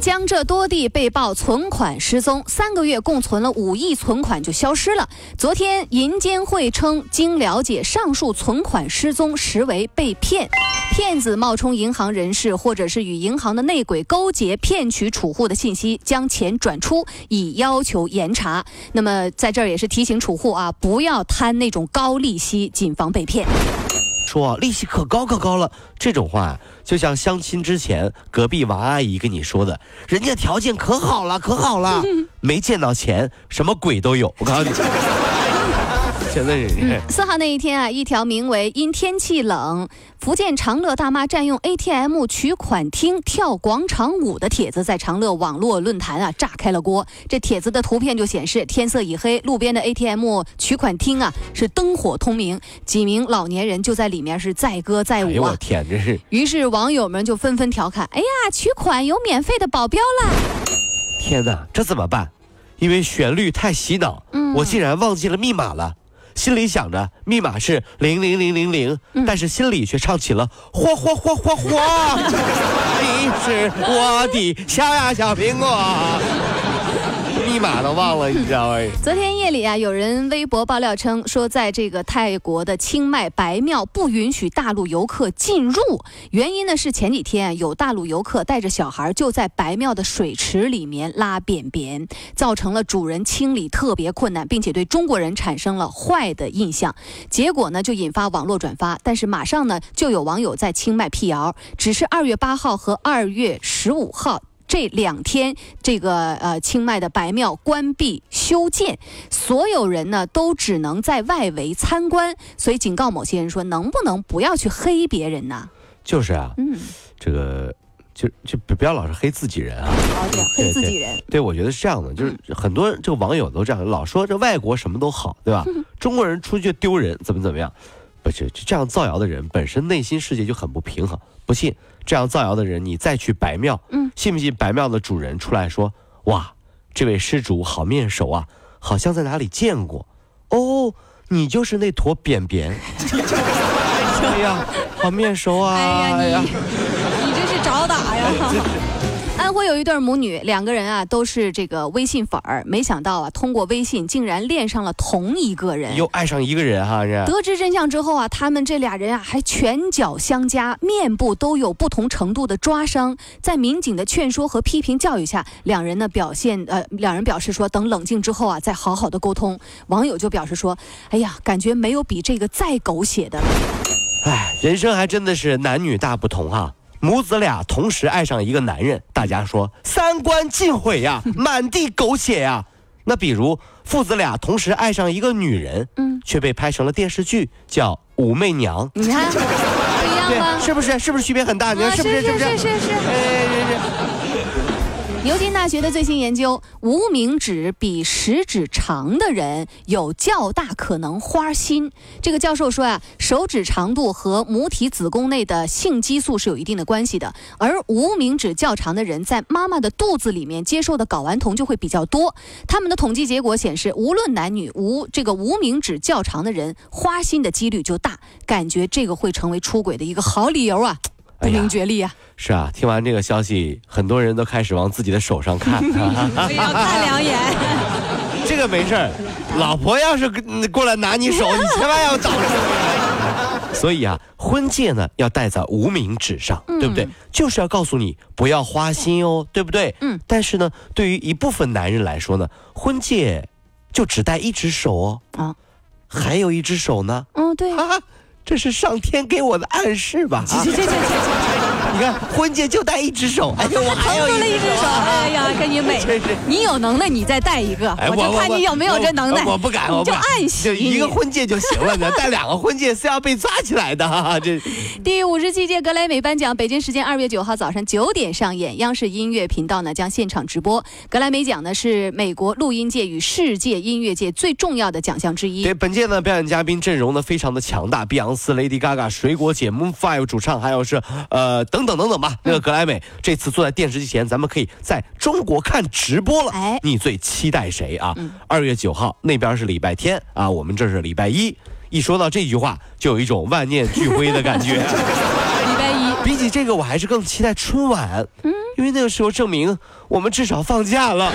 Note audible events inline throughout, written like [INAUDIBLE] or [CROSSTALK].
江浙多地被曝存款失踪，三个月共存了五亿存款就消失了。昨天，银监会称，经了解，上述存款失踪实为被骗，骗子冒充银行人士或者是与银行的内鬼勾结，骗取储户的信息，将钱转出，以要求严查。那么，在这儿也是提醒储户啊，不要贪那种高利息，谨防被骗。说利息可高可高了，这种话就像相亲之前隔壁王阿姨跟你说的，人家条件可好了可好了，[LAUGHS] 没见到钱，什么鬼都有。我告诉你。现在人家四号那一天啊，一条名为“因天气冷，福建长乐大妈占用 ATM 取款厅跳广场舞”的帖子在长乐网络论坛啊炸开了锅。这帖子的图片就显示，天色已黑，路边的 ATM 取款厅啊是灯火通明，几名老年人就在里面是载歌载舞啊！我天，这是！于是网友们就纷纷调侃：“哎呀，取款有免费的保镖啦！”天哪，这怎么办？因为旋律太洗脑，我竟然忘记了密码了。心里想着密码是零零零零零，但是心里却唱起了嚯嚯嚯嚯嚯，[LAUGHS] 你是我的小呀小苹果。密码都忘了，[LAUGHS] 你知道吗？昨天夜里啊，有人微博爆料称说，在这个泰国的清迈白庙不允许大陆游客进入，原因呢是前几天有大陆游客带着小孩就在白庙的水池里面拉便便，造成了主人清理特别困难，并且对中国人产生了坏的印象。结果呢就引发网络转发，但是马上呢就有网友在清迈辟谣，只是二月八号和二月十五号。这两天，这个呃，清迈的白庙关闭修建，所有人呢都只能在外围参观，所以警告某些人说，能不能不要去黑别人呢？就是啊，嗯，这个就就不要老是黑自己人啊，[LAUGHS] 黑自己人。对，我觉得是这样的，就是很多这个网友都这样，老说这外国什么都好，对吧？[LAUGHS] 中国人出去丢人，怎么怎么样？不是，这样造谣的人本身内心世界就很不平衡。不信，这样造谣的人，你再去白庙，嗯，信不信白庙的主人出来说，哇，这位施主好面熟啊，好像在哪里见过，哦，你就是那坨便便，[LAUGHS] 哎呀，好面熟啊，哎呀，你你这是找打呀。安徽有一对母女，两个人啊都是这个微信粉儿，没想到啊通过微信竟然恋上了同一个人，又爱上一个人哈。得知真相之后啊，他们这俩人啊还拳脚相加，面部都有不同程度的抓伤。在民警的劝说和批评教育下，两人呢表现呃，两人表示说等冷静之后啊再好好的沟通。网友就表示说，哎呀，感觉没有比这个再狗血的了。哎，人生还真的是男女大不同哈。母子俩同时爱上一个男人，大家说三观尽毁呀，[LAUGHS] 满地狗血呀。那比如父子俩同时爱上一个女人，嗯，却被拍成了电视剧，叫《武媚娘》。你看，不一样吗？是不是？是不是区别很大？你看是不是？是是是是是。牛津大学的最新研究，无名指比食指长的人有较大可能花心。这个教授说呀，手指长度和母体子宫内的性激素是有一定的关系的，而无名指较长的人在妈妈的肚子里面接受的睾丸酮就会比较多。他们的统计结果显示，无论男女，无这个无名指较长的人花心的几率就大，感觉这个会成为出轨的一个好理由啊。不明觉厉啊！是啊，听完这个消息，很多人都开始往自己的手上看。[LAUGHS] 我要看两眼。[LAUGHS] 这个没事儿，老婆要是过来拿你手，你千万要找。[LAUGHS] 所以啊，婚戒呢要戴在无名指上，对不对？就是要告诉你不要花心哦，对不对？嗯。但是呢，对于一部分男人来说呢，婚戒就只戴一只手哦。啊。还有一只手呢。嗯，对。这是上天给我的暗示吧？你看婚戒就戴 [LAUGHS] 一只手，哎呦，我还有一只手，啊哎呀，跟你美。你有能耐，你再戴一个，哎我就看你有没有这能耐。我我不敢，我你就暗喜就一个婚戒就行了呢，[LAUGHS] 戴两个婚戒是要被抓起来的，[LAUGHS] 哈哈这第五十七届格莱美颁奖，北京时间二月九号早上九点上演，央视音乐频道呢将现场直播。格莱美奖呢是美国录音界与世界音乐界最重要的奖项之一对，。本届呢表演嘉宾阵容呢非常的强大，碧昂斯、Lady Gaga、水果姐、Moon Five 主唱，还有是呃等等等等吧。那个格莱美这次坐在电视机前，咱们可以在中国看直播了。哎你最期待谁啊？二月九号那边是礼拜天啊，我们这是礼拜一。一说到这句话，就有一种万念俱灰的感觉。[LAUGHS] 礼拜一，比起这个，我还是更期待春晚，因为那个时候证明我们至少放假了。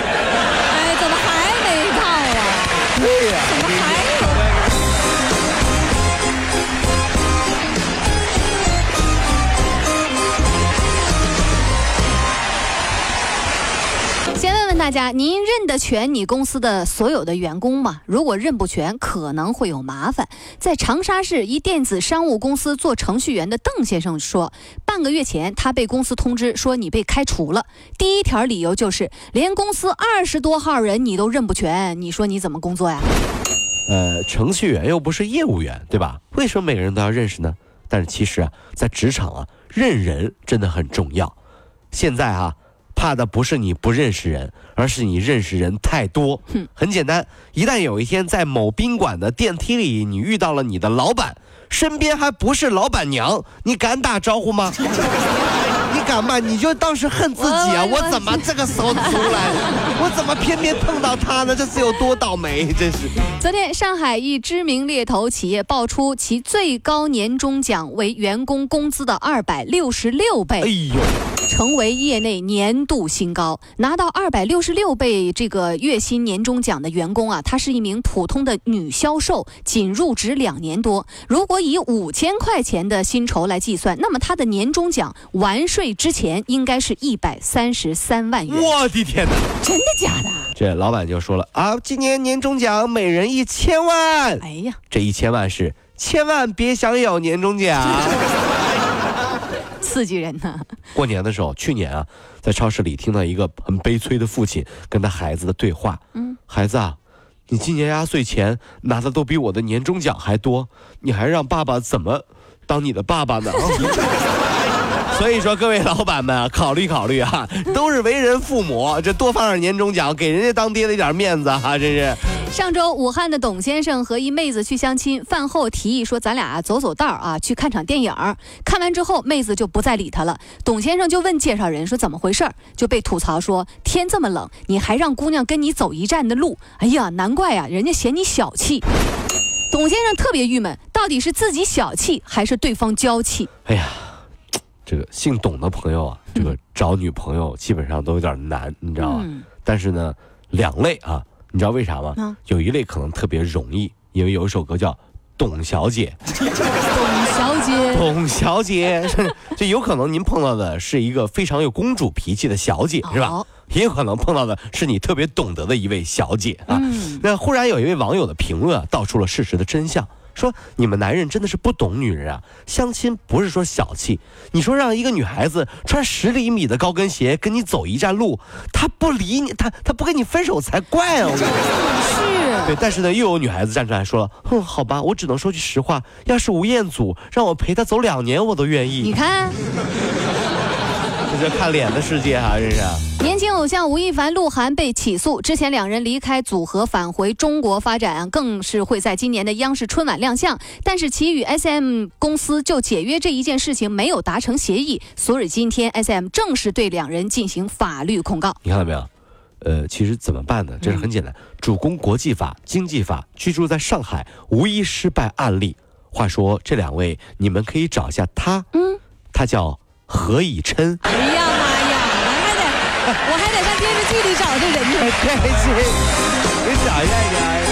大家，您认得全你公司的所有的员工吗？如果认不全，可能会有麻烦。在长沙市一电子商务公司做程序员的邓先生说，半个月前他被公司通知说你被开除了。第一条理由就是连公司二十多号人你都认不全，你说你怎么工作呀？呃，程序员又不是业务员，对吧？为什么每个人都要认识呢？但是其实啊，在职场啊，认人真的很重要。现在啊，怕的不是你不认识人，而是你认识人太多。很简单，一旦有一天在某宾馆的电梯里，你遇到了你的老板，身边还不是老板娘，你敢打招呼吗？[LAUGHS] 你敢吗？你就当时恨自己啊！我我怎么这个时候出来？[LAUGHS] 我怎么偏偏碰到他呢？这是有多倒霉？真是。昨天，上海一知名猎头企业爆出其最高年终奖为员工工资的二百六十六倍哎，呦，成为业内年度新高。拿到二百六十六倍这个月薪年终奖的员工啊，她是一名普通的女销售，仅入职两年多。如果以五千块钱的薪酬来计算，那么她的年终奖完税之前应该是一百三十三万元。我的天哪！真的假的？这老板就说了啊，今年年终奖每人一千万，哎呀，这一千万是千万别想有年终奖。[LAUGHS] 刺激人呢！过年的时候，去年啊，在超市里听到一个很悲催的父亲跟他孩子的对话。嗯，孩子啊，你今年压岁钱拿的都比我的年终奖还多，你还让爸爸怎么当你的爸爸呢？[LAUGHS] 所以说，各位老板们啊，考虑考虑啊，[LAUGHS] 都是为人父母，这多放点年终奖，给人家当爹的一点面子哈、真是。上周，武汉的董先生和一妹子去相亲，饭后提议说：“咱俩啊走走道儿啊，去看场电影儿。”看完之后，妹子就不再理他了。董先生就问介绍人说：“怎么回事儿？”就被吐槽说：“天这么冷，你还让姑娘跟你走一站的路？哎呀，难怪呀、人家嫌你小气。”董先生特别郁闷，到底是自己小气还是对方娇气？哎呀，这个姓董的朋友啊，这个找女朋友基本上都有点难，你知道吧？嗯但是呢，两类啊，你知道为啥吗？嗯有一类可能特别容易，因为有一首歌叫《董小姐》，[LAUGHS] 董小姐，董小姐，[LAUGHS] 这有可能您碰到的是一个非常有公主脾气的小姐，是吧？哦也有可能碰到的是你特别懂得的一位小姐啊。嗯那忽然有一位网友的评论啊，道出了事实的真相。说你们男人真的是不懂女人啊！相亲不是说小气，你说让一个女孩子穿十厘米的高跟鞋跟你走一站路，她不理你，她她不跟你分手才怪啊！我跟你说。是对，但是呢，又有女孩子站出来说了，哼，好吧，我只能说句实话，要是吴彦祖让我陪他走两年，我都愿意。你看。这是看脸的世界啊，这是。年轻偶像吴亦凡、鹿晗被起诉，之前两人离开组合返回中国发展，更是会在今年的央视春晚亮相。但是其与 SM 公司就解约这一件事情没有达成协议，所以今天 SM 正式对两人进行法律控告。你看到没有？呃，其实怎么办呢？这是很简单，主攻国际法、经济法，居住在上海，无一失败案例。话说这两位，你们可以找一下他，嗯，他叫何以琛。哎呀妈呀，我还得我还得上电视剧里找这人呢。[LAUGHS] 开心，你找一下。